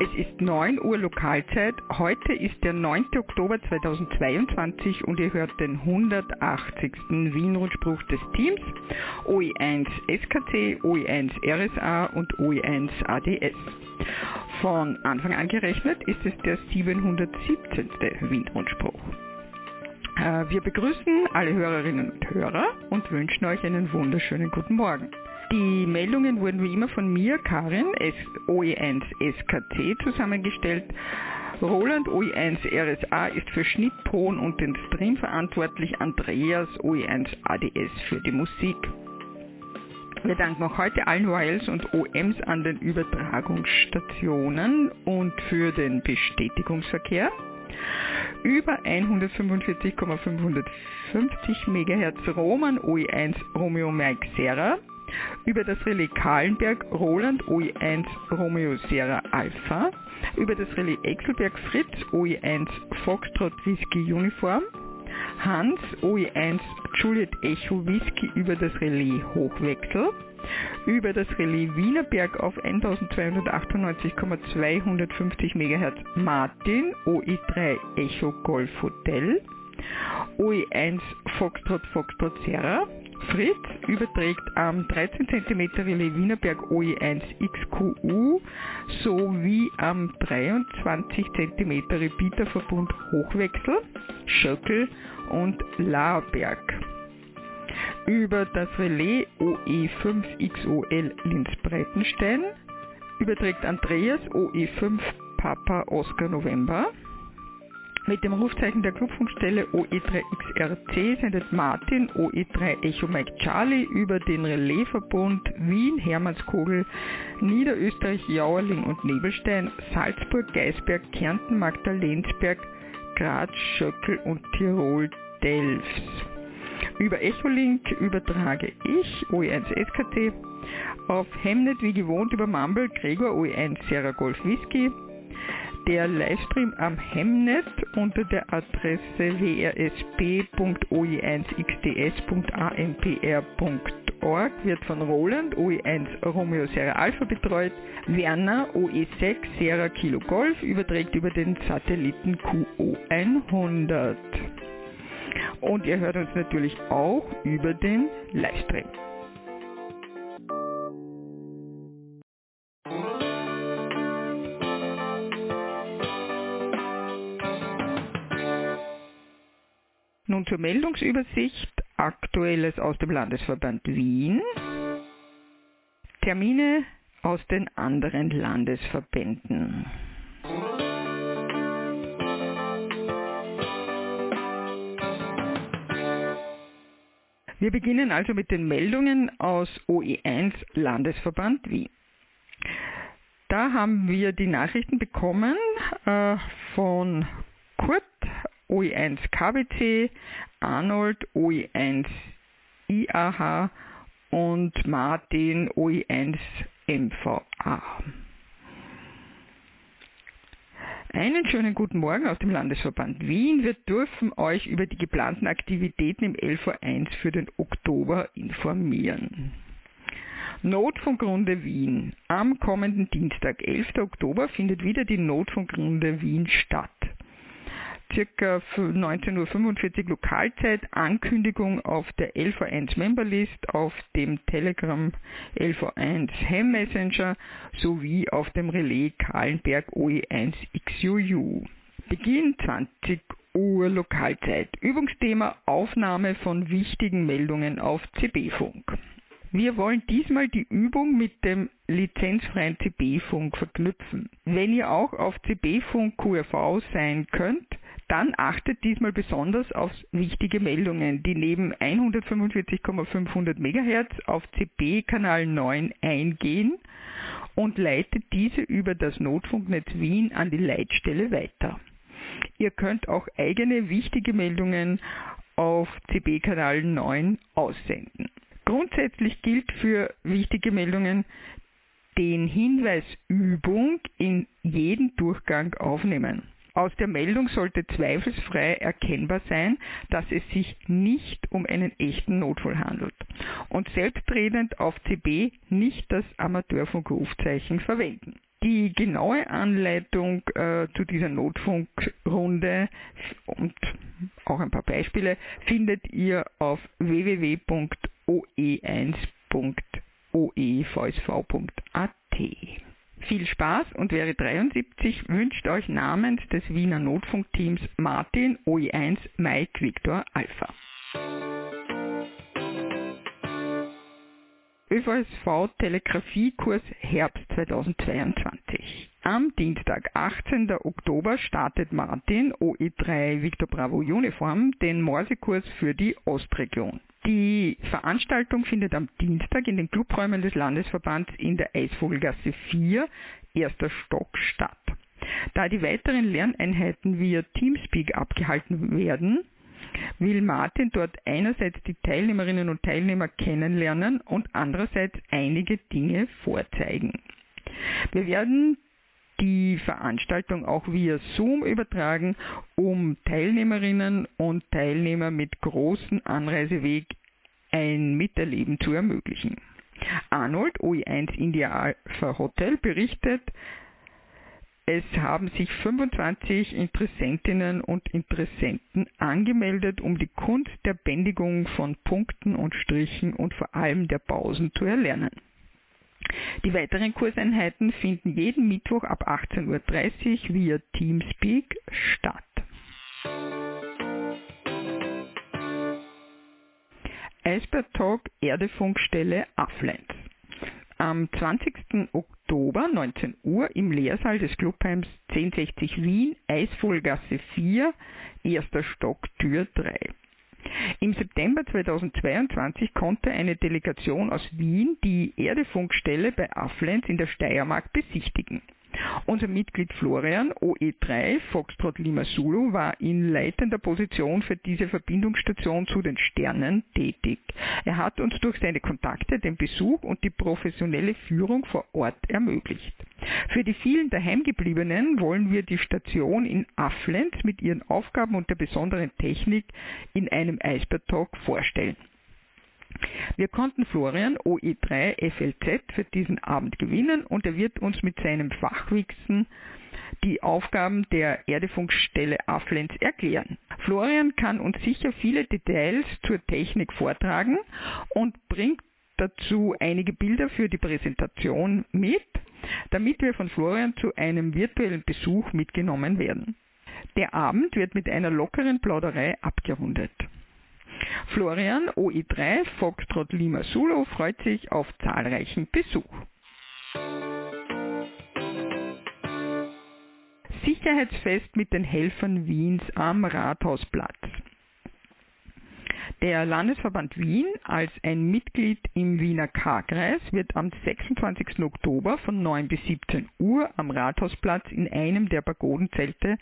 Es ist 9 Uhr Lokalzeit. Heute ist der 9. Oktober 2022 und ihr hört den 180. Wien-Rundspruch des Teams OE1 SKC, OE1 RSA und OE1 ADS. Von Anfang an gerechnet ist es der 717. Wien-Rundspruch. Äh, wir begrüßen alle Hörerinnen und Hörer und wünschen euch einen wunderschönen guten Morgen. Die Meldungen wurden wie immer von mir, Karin, OE1 SKC zusammengestellt. Roland OE1 RSA ist für Schnitt, Ton und den Stream verantwortlich, Andreas OE1 ADS für die Musik. Wir danken auch heute allen Royals und OMs an den Übertragungsstationen und für den Bestätigungsverkehr. Über 145,550 MHz Roman OE1 Romeo Mike Serra über das Relais Kahlenberg Roland OE1 Romeo Sierra Alpha, über das Relais Exelberg Fritz OE1 Foxtrot Whisky Uniform, Hans OE1 Juliet Echo Whisky über das Relais Hochwechsel, über das Relais Wienerberg auf 1298,250 MHz Martin OE3 Echo Golf Hotel, OE1 Foxtrot Foxtrot Sierra, Fritz überträgt am 13 cm Relais Wienerberg OE1 XQU sowie am 23 cm Repeaterverbund Hochwechsel, Schöckel und Laerberg. Über das Relais OE5XOL Linz-Breitenstein überträgt Andreas OE5 Papa Oscar November mit dem Rufzeichen der Clubfunkstelle OE3XRC sendet Martin OE3 Echo Mike Charlie über den Relaisverbund Wien, Hermannskogel, Niederösterreich, Jauerling und Nebelstein, Salzburg, Geisberg, Kärnten, Magdalensberg, Graz, Schöckel und Tirol, Delfs. Über Echolink übertrage ich OE1 SKT auf Hemnet wie gewohnt über Mumble Gregor OE1 Sierra Golf Whisky der Livestream am Hemnet unter der Adresse wrsp.oe1xds.ampr.org wird von Roland OE1 Romeo Sierra Alpha betreut. Werner OE6 Sierra Kilo Golf überträgt über den Satelliten QO100. Und ihr hört uns natürlich auch über den Livestream. Nun zur Meldungsübersicht. Aktuelles aus dem Landesverband Wien. Termine aus den anderen Landesverbänden. Wir beginnen also mit den Meldungen aus OE1 Landesverband Wien. Da haben wir die Nachrichten bekommen äh, von Kurt OE1 KBC, Arnold OE1 IAH und Martin OE1 MVA. Einen schönen guten Morgen aus dem Landesverband Wien. Wir dürfen euch über die geplanten Aktivitäten im LV1 für den Oktober informieren. Notfunkrunde Wien. Am kommenden Dienstag, 11. Oktober, findet wieder die Notfunkrunde Wien statt circa 19.45 Uhr Lokalzeit Ankündigung auf der LV1 Memberlist, auf dem Telegram LV1 Ham Messenger sowie auf dem Relais Kahlenberg OE1 XUU. Beginn 20 Uhr Lokalzeit. Übungsthema Aufnahme von wichtigen Meldungen auf CB-Funk. Wir wollen diesmal die Übung mit dem lizenzfreien CB-Funk verknüpfen. Wenn ihr auch auf CB-Funk QRV sein könnt, dann achtet diesmal besonders auf wichtige Meldungen, die neben 145,500 MHz auf CB-Kanal 9 eingehen und leitet diese über das Notfunknetz Wien an die Leitstelle weiter. Ihr könnt auch eigene wichtige Meldungen auf CB-Kanal 9 aussenden. Grundsätzlich gilt für wichtige Meldungen den Hinweis Übung in jeden Durchgang aufnehmen. Aus der Meldung sollte zweifelsfrei erkennbar sein, dass es sich nicht um einen echten Notfall handelt und selbstredend auf CB nicht das Amateurfunkrufzeichen verwenden. Die genaue Anleitung äh, zu dieser Notfunkrunde und auch ein paar Beispiele findet ihr auf www.oe1.oevsv.at. Viel Spaß und Wäre 73 wünscht euch namens des Wiener Notfunkteams Martin OE1 Mike Victor Alpha. ÖVSV Telegrafiekurs Herbst 2022. Am Dienstag, 18. Oktober, startet Martin OE3 Victor Bravo Uniform den Morsekurs für die Ostregion. Die Veranstaltung findet am Dienstag in den Clubräumen des Landesverbands in der Eisvogelgasse 4, erster Stock statt. Da die weiteren Lerneinheiten via Teamspeak abgehalten werden, will Martin dort einerseits die Teilnehmerinnen und Teilnehmer kennenlernen und andererseits einige Dinge vorzeigen. Wir werden die Veranstaltung auch via Zoom übertragen, um Teilnehmerinnen und Teilnehmer mit großem Anreiseweg ein Miterleben zu ermöglichen. Arnold OE1 India Alpha Hotel berichtet, es haben sich 25 Interessentinnen und Interessenten angemeldet, um die Kunst der Bändigung von Punkten und Strichen und vor allem der Pausen zu erlernen. Die weiteren Kurseinheiten finden jeden Mittwoch ab 18.30 Uhr via Teamspeak statt. Eisbert Talk Erdefunkstelle Afflens. Am 20. Oktober 19 Uhr im Lehrsaal des Clubheims 1060 Wien, Eisvollgasse 4, erster Stock, Tür 3. Im September 2022 konnte eine Delegation aus Wien die Erdefunkstelle bei Afflens in der Steiermark besichtigen. Unser Mitglied Florian, OE3, Foxtrot Lima Zulu, war in leitender Position für diese Verbindungsstation zu den Sternen tätig. Er hat uns durch seine Kontakte den Besuch und die professionelle Führung vor Ort ermöglicht. Für die vielen Daheimgebliebenen wollen wir die Station in Afflens mit ihren Aufgaben und der besonderen Technik in einem Eisbär Talk vorstellen. Wir konnten Florian OE3 FLZ für diesen Abend gewinnen und er wird uns mit seinem Fachwichsen die Aufgaben der Erdefunkstelle Afflens erklären. Florian kann uns sicher viele Details zur Technik vortragen und bringt dazu einige Bilder für die Präsentation mit, damit wir von Florian zu einem virtuellen Besuch mitgenommen werden. Der Abend wird mit einer lockeren Plauderei abgerundet. Florian OI3 Foxtrot Lima Zulu freut sich auf zahlreichen Besuch. Sicherheitsfest mit den Helfern Wiens am Rathausplatz. Der Landesverband Wien als ein Mitglied im Wiener K-Kreis wird am 26. Oktober von 9 bis 17 Uhr am Rathausplatz in einem der Pagodenzelte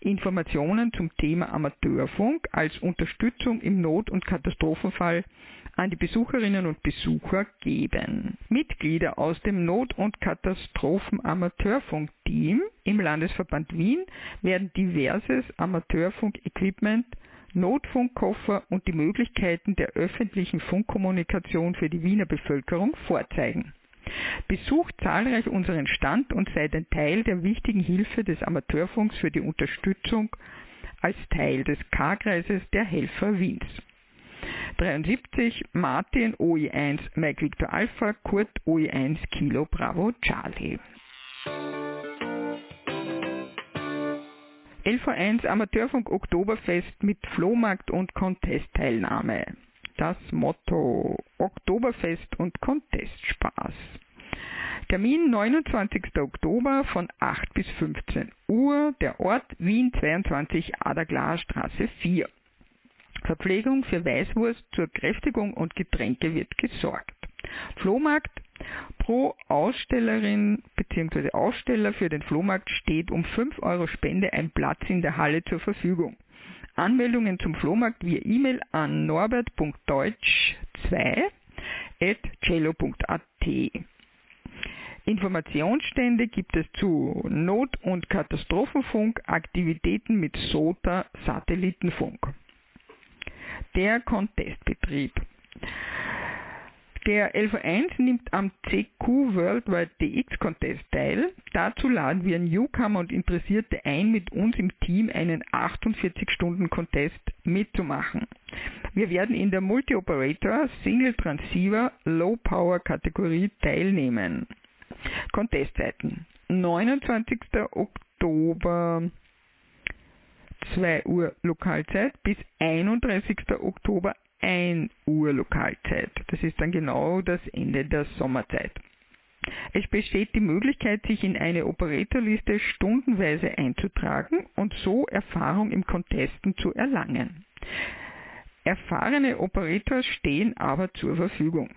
Informationen zum Thema Amateurfunk als Unterstützung im Not- und Katastrophenfall an die Besucherinnen und Besucher geben. Mitglieder aus dem Not- und Katastrophen-Amateurfunk-Team im Landesverband Wien werden diverses Amateurfunk-Equipment Notfunkkoffer und die Möglichkeiten der öffentlichen Funkkommunikation für die Wiener Bevölkerung vorzeigen. Besucht zahlreich unseren Stand und seid ein Teil der wichtigen Hilfe des Amateurfunks für die Unterstützung als Teil des K-Kreises der Helfer Wiens. 73 Martin OE1 Mike Victor Alpha Kurt OE1 Kilo Bravo Charlie. LV1 Amateurfunk Oktoberfest mit Flohmarkt und Contest-Teilnahme. Das Motto Oktoberfest und Contest-Spaß. Termin 29. Oktober von 8 bis 15 Uhr. Der Ort Wien 22 Aderglasstraße 4. Verpflegung für Weißwurst zur Kräftigung und Getränke wird gesorgt. Flohmarkt Pro Ausstellerin bzw. Aussteller für den Flohmarkt steht um 5 Euro Spende ein Platz in der Halle zur Verfügung. Anmeldungen zum Flohmarkt via E-Mail an norbert.deutsch2.cello.at. Informationsstände gibt es zu Not- und Katastrophenfunk, Aktivitäten mit SOTA Satellitenfunk. Der Contestbetrieb. Der LV1 nimmt am CQ Worldwide DX Contest teil. Dazu laden wir Newcomer und Interessierte ein, mit uns im Team einen 48-Stunden-Contest mitzumachen. Wir werden in der Multi-Operator Single Transceiver Low Power Kategorie teilnehmen. Contestzeiten 29. Oktober 2 Uhr Lokalzeit bis 31. Oktober 1 Uhr Lokalzeit. Das ist dann genau das Ende der Sommerzeit. Es besteht die Möglichkeit, sich in eine Operatorliste stundenweise einzutragen und so Erfahrung im Contesten zu erlangen. Erfahrene Operators stehen aber zur Verfügung.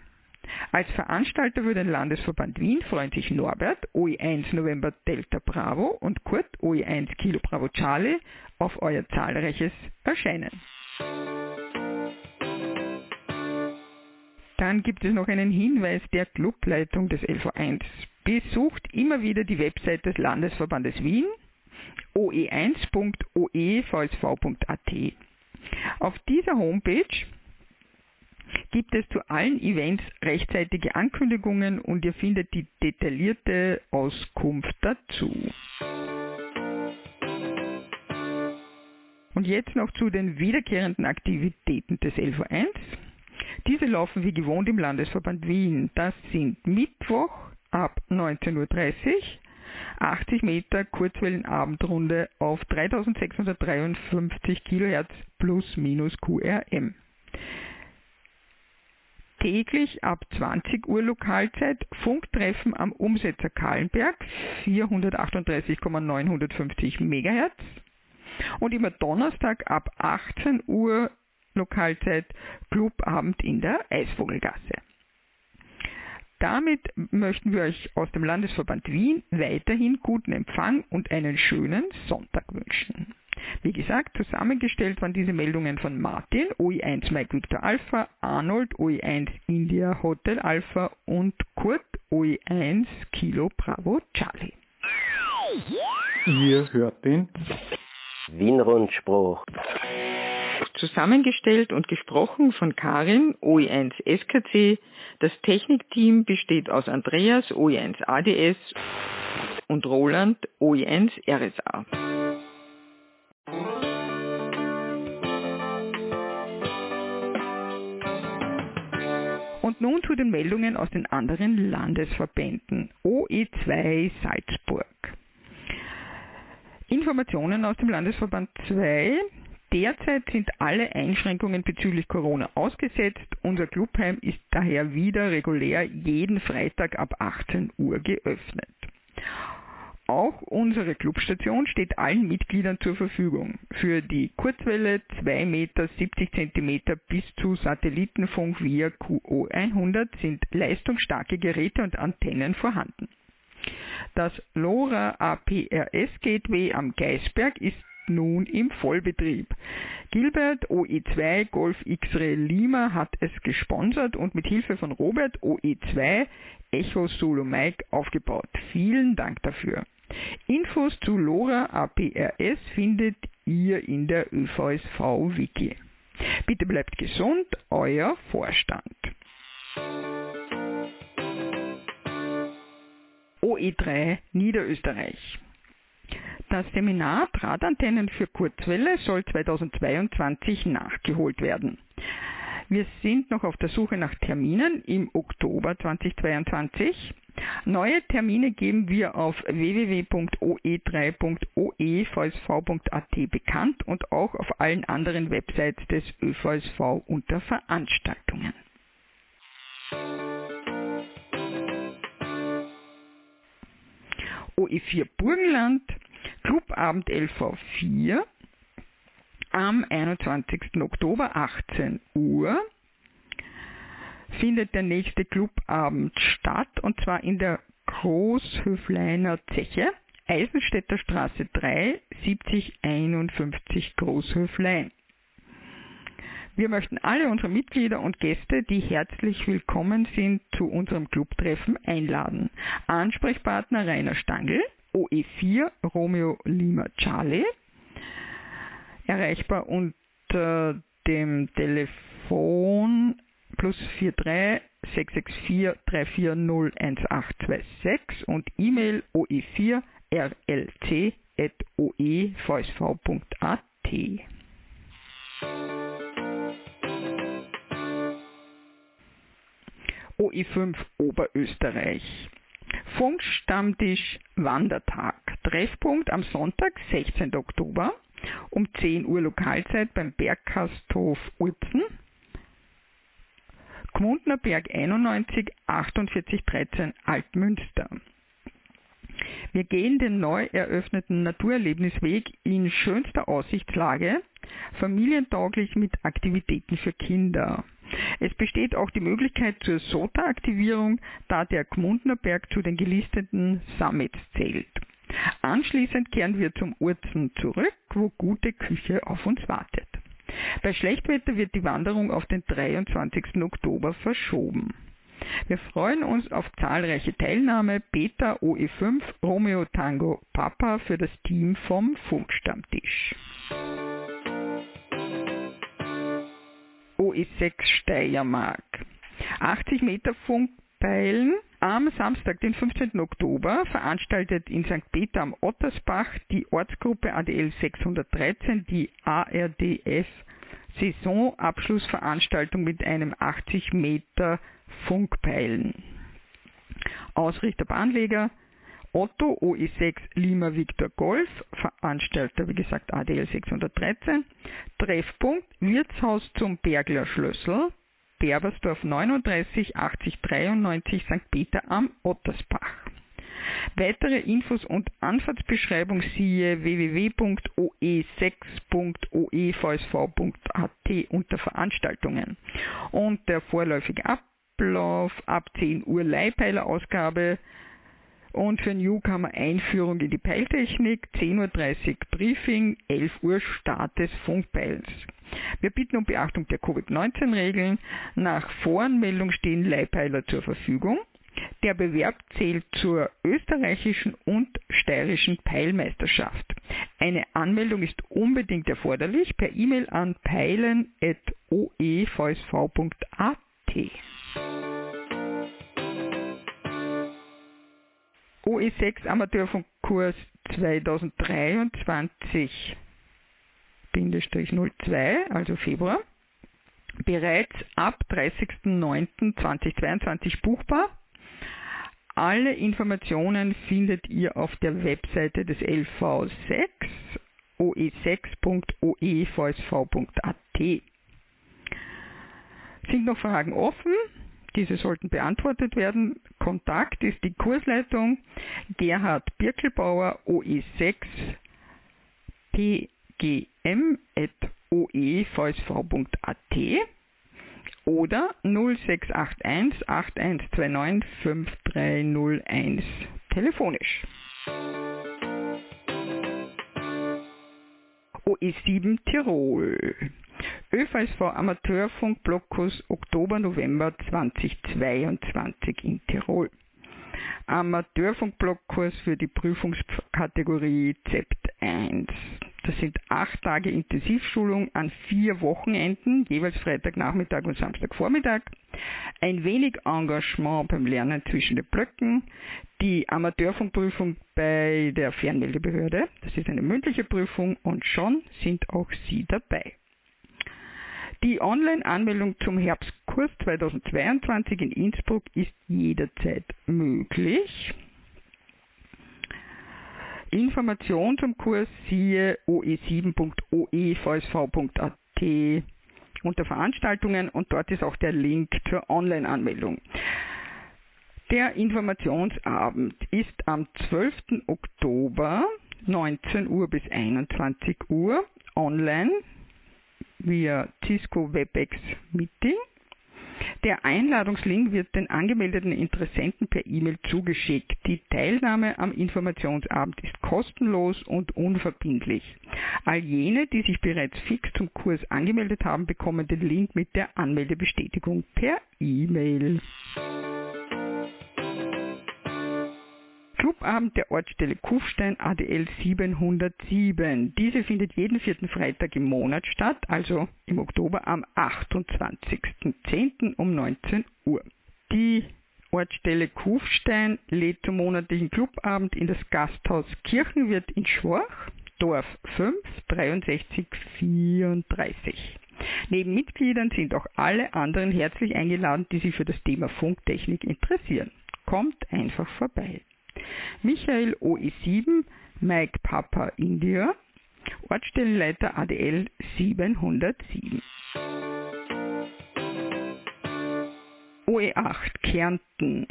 Als Veranstalter für den Landesverband Wien freuen sich Norbert, OE1 November Delta Bravo und Kurt, OE1 Kilo Bravo Charlie, auf euer zahlreiches Erscheinen. Dann gibt es noch einen Hinweis der Clubleitung des LV1. Besucht immer wieder die Website des Landesverbandes Wien oe1.oevsv.at. Auf dieser Homepage gibt es zu allen Events rechtzeitige Ankündigungen und ihr findet die detaillierte Auskunft dazu. Und jetzt noch zu den wiederkehrenden Aktivitäten des LV1. Diese laufen wie gewohnt im Landesverband Wien. Das sind Mittwoch ab 19.30 Uhr 80 Meter Kurzwellenabendrunde auf 3653 kHz plus minus QRM. Täglich ab 20 Uhr Lokalzeit Funktreffen am Umsetzer Kahlenberg 438,950 MHz und immer Donnerstag ab 18 Uhr Lokalzeit Clubabend in der Eisvogelgasse. Damit möchten wir euch aus dem Landesverband Wien weiterhin guten Empfang und einen schönen Sonntag wünschen. Wie gesagt, zusammengestellt waren diese Meldungen von Martin, OE1 Mike Victor Alpha, Arnold, OE1 India Hotel Alpha und Kurt, OE1 Kilo Bravo Charlie. Ihr hört den Wien-Rundspruch zusammengestellt und gesprochen von Karin, OE1 SKC. Das Technikteam besteht aus Andreas, OE1 ADS und Roland, OE1 RSA. Und nun zu den Meldungen aus den anderen Landesverbänden. OE2 Salzburg. Informationen aus dem Landesverband 2. Derzeit sind alle Einschränkungen bezüglich Corona ausgesetzt. Unser Clubheim ist daher wieder regulär jeden Freitag ab 18 Uhr geöffnet. Auch unsere Clubstation steht allen Mitgliedern zur Verfügung. Für die Kurzwelle 2 Meter 70 cm bis zu Satellitenfunk via QO100 sind leistungsstarke Geräte und Antennen vorhanden. Das LoRa APRS Gateway am Geisberg ist nun im Vollbetrieb. Gilbert OE2 Golf X-Ray Lima hat es gesponsert und mit Hilfe von Robert OE2 Echo Solo Mike aufgebaut. Vielen Dank dafür. Infos zu LoRa APRS findet ihr in der ÖVSV Wiki. Bitte bleibt gesund, euer Vorstand. OE3 Niederösterreich. Das Seminar Drahtantennen für Kurzwelle soll 2022 nachgeholt werden. Wir sind noch auf der Suche nach Terminen im Oktober 2022. Neue Termine geben wir auf www.oe3.oevsv.at bekannt und auch auf allen anderen Websites des ÖVSV unter Veranstaltungen. OE4 Burgenland Clubabend LV4 am 21. Oktober 18 Uhr findet der nächste Clubabend statt und zwar in der Großhöfleiner Zeche, Eisenstädter Straße 3, 7051 Großhöflein. Wir möchten alle unsere Mitglieder und Gäste, die herzlich willkommen sind, zu unserem Clubtreffen einladen. Ansprechpartner Rainer Stangl, OE4 Romeo Lima Charlie, erreichbar unter dem Telefon plus 43 0664 3401826 und E-Mail oe4rlc.oevsv.at. OE5 Oberösterreich. Funkstammtisch Wandertag. Treffpunkt am Sonntag, 16. Oktober um 10 Uhr Lokalzeit beim Bergkasthof Urzen. Gmundner Berg 91 4813 Altmünster. Wir gehen den neu eröffneten Naturerlebnisweg in schönster Aussichtslage, familientauglich mit Aktivitäten für Kinder. Es besteht auch die Möglichkeit zur SOTA-Aktivierung, da der Gmundner Berg zu den gelisteten Summits zählt. Anschließend kehren wir zum Urzen zurück, wo gute Küche auf uns wartet. Bei Schlechtwetter wird die Wanderung auf den 23. Oktober verschoben. Wir freuen uns auf zahlreiche Teilnahme Beta OE5 Romeo Tango Papa für das Team vom Funkstammtisch. OE6 Steiermark. 80 Meter Funkpeilen am Samstag, den 15. Oktober, veranstaltet in St. Peter am Ottersbach die Ortsgruppe ADL 613 die ARDF Saisonabschlussveranstaltung mit einem 80 Meter Funkpeilen. Ausrichter Bahnleger Otto OE6 Lima Victor Golf, Veranstalter wie gesagt ADL 613, Treffpunkt Wirtshaus zum Bergler Schlössl, Berbersdorf 39 80 93 St. Peter am Ottersbach. Weitere Infos und Anfahrtsbeschreibung siehe www.oe6.oevsv.at unter Veranstaltungen. Und der vorläufige Ablauf ab 10 Uhr Leihpeilerausgabe und für Newcomer Einführung in die Peiltechnik, 10.30 Uhr Briefing, 11 Uhr Start des Funkpeils. Wir bitten um Beachtung der Covid-19-Regeln. Nach Voranmeldung stehen Leihpeiler zur Verfügung. Der Bewerb zählt zur österreichischen und steirischen Peilmeisterschaft. Eine Anmeldung ist unbedingt erforderlich per E-Mail an peilen.oevsv.at. OE6 Amateurfunkkurs 2023 02, also Februar, bereits ab 30.09.2022 buchbar. Alle Informationen findet ihr auf der Webseite des LV6 oe6.oevsv.at. Sind noch Fragen offen? Diese sollten beantwortet werden. Kontakt ist die Kursleitung Gerhard Birkelbauer OE6 pgm.oevsv.at oder 0681 8129 5301 telefonisch. OE7 Tirol ÖVSV Amateurfunk Blockus Oktober November 2022 in Tirol. Amateurfunkblockkurs für die Prüfungskategorie ZEPT 1. Das sind acht Tage Intensivschulung an vier Wochenenden, jeweils Freitagnachmittag und Samstagvormittag. Ein wenig Engagement beim Lernen zwischen den Blöcken. Die Amateurfunkprüfung bei der Fernmeldebehörde. Das ist eine mündliche Prüfung und schon sind auch Sie dabei. Die Online-Anmeldung zum Herbstkurs 2022 in Innsbruck ist jederzeit möglich. Information zum Kurs siehe oe7.oevsv.at unter Veranstaltungen und dort ist auch der Link zur Online-Anmeldung. Der Informationsabend ist am 12. Oktober 19 Uhr bis 21 Uhr online via Cisco WebEx Meeting. Der Einladungslink wird den angemeldeten Interessenten per E-Mail zugeschickt. Die Teilnahme am Informationsabend ist kostenlos und unverbindlich. All jene, die sich bereits fix zum Kurs angemeldet haben, bekommen den Link mit der Anmeldebestätigung per E-Mail. Clubabend der Ortsstelle Kufstein ADL 707. Diese findet jeden vierten Freitag im Monat statt, also im Oktober am 28.10. um 19 Uhr. Die Ortsstelle Kufstein lädt zum monatlichen Clubabend in das Gasthaus Kirchenwirt in Schwach, Dorf 5, 63 34. Neben Mitgliedern sind auch alle anderen herzlich eingeladen, die sich für das Thema Funktechnik interessieren. Kommt einfach vorbei. Michael OE7, Mike Papa India, Ortsstellenleiter ADL 707. OE8 Kärnten.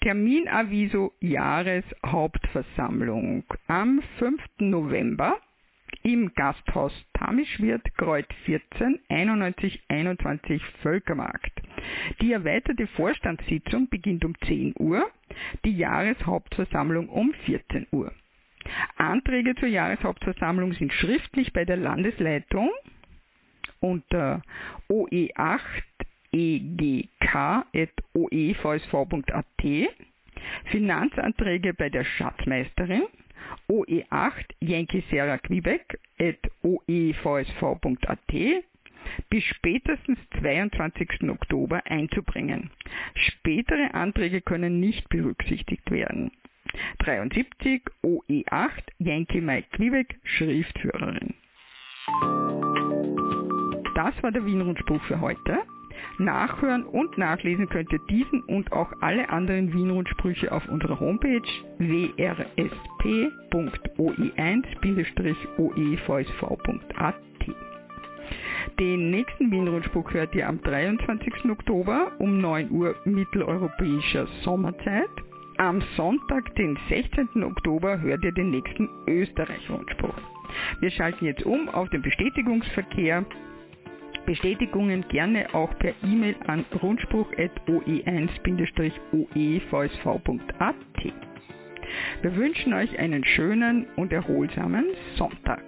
Terminaviso Jahreshauptversammlung am 5. November im Gasthaus Tamischwirt, Kreuz 14, 91 21 Völkermarkt. Die erweiterte Vorstandssitzung beginnt um 10 Uhr, die Jahreshauptversammlung um 14 Uhr. Anträge zur Jahreshauptversammlung sind schriftlich bei der Landesleitung unter OE8 egk.oevsv.at, Finanzanträge bei der Schatzmeisterin, OE8 Yankee Sarah Quebec at oevsv.at bis spätestens 22. Oktober einzubringen. Spätere Anträge können nicht berücksichtigt werden. 73 OE8 Yankee Mike Quebec Schriftführerin. Das war der Wiener Rundspruch für heute. Nachhören und nachlesen könnt ihr diesen und auch alle anderen Wien-Rundsprüche auf unserer Homepage wrsp.oe1-oevsv.at. Den nächsten Wien-Rundspruch hört ihr am 23. Oktober um 9 Uhr mitteleuropäischer Sommerzeit. Am Sonntag, den 16. Oktober, hört ihr den nächsten Österreich-Rundspruch. Wir schalten jetzt um auf den Bestätigungsverkehr Bestätigungen gerne auch per E-Mail an rundspruch.oe1-oevsv.at. Wir wünschen euch einen schönen und erholsamen Sonntag.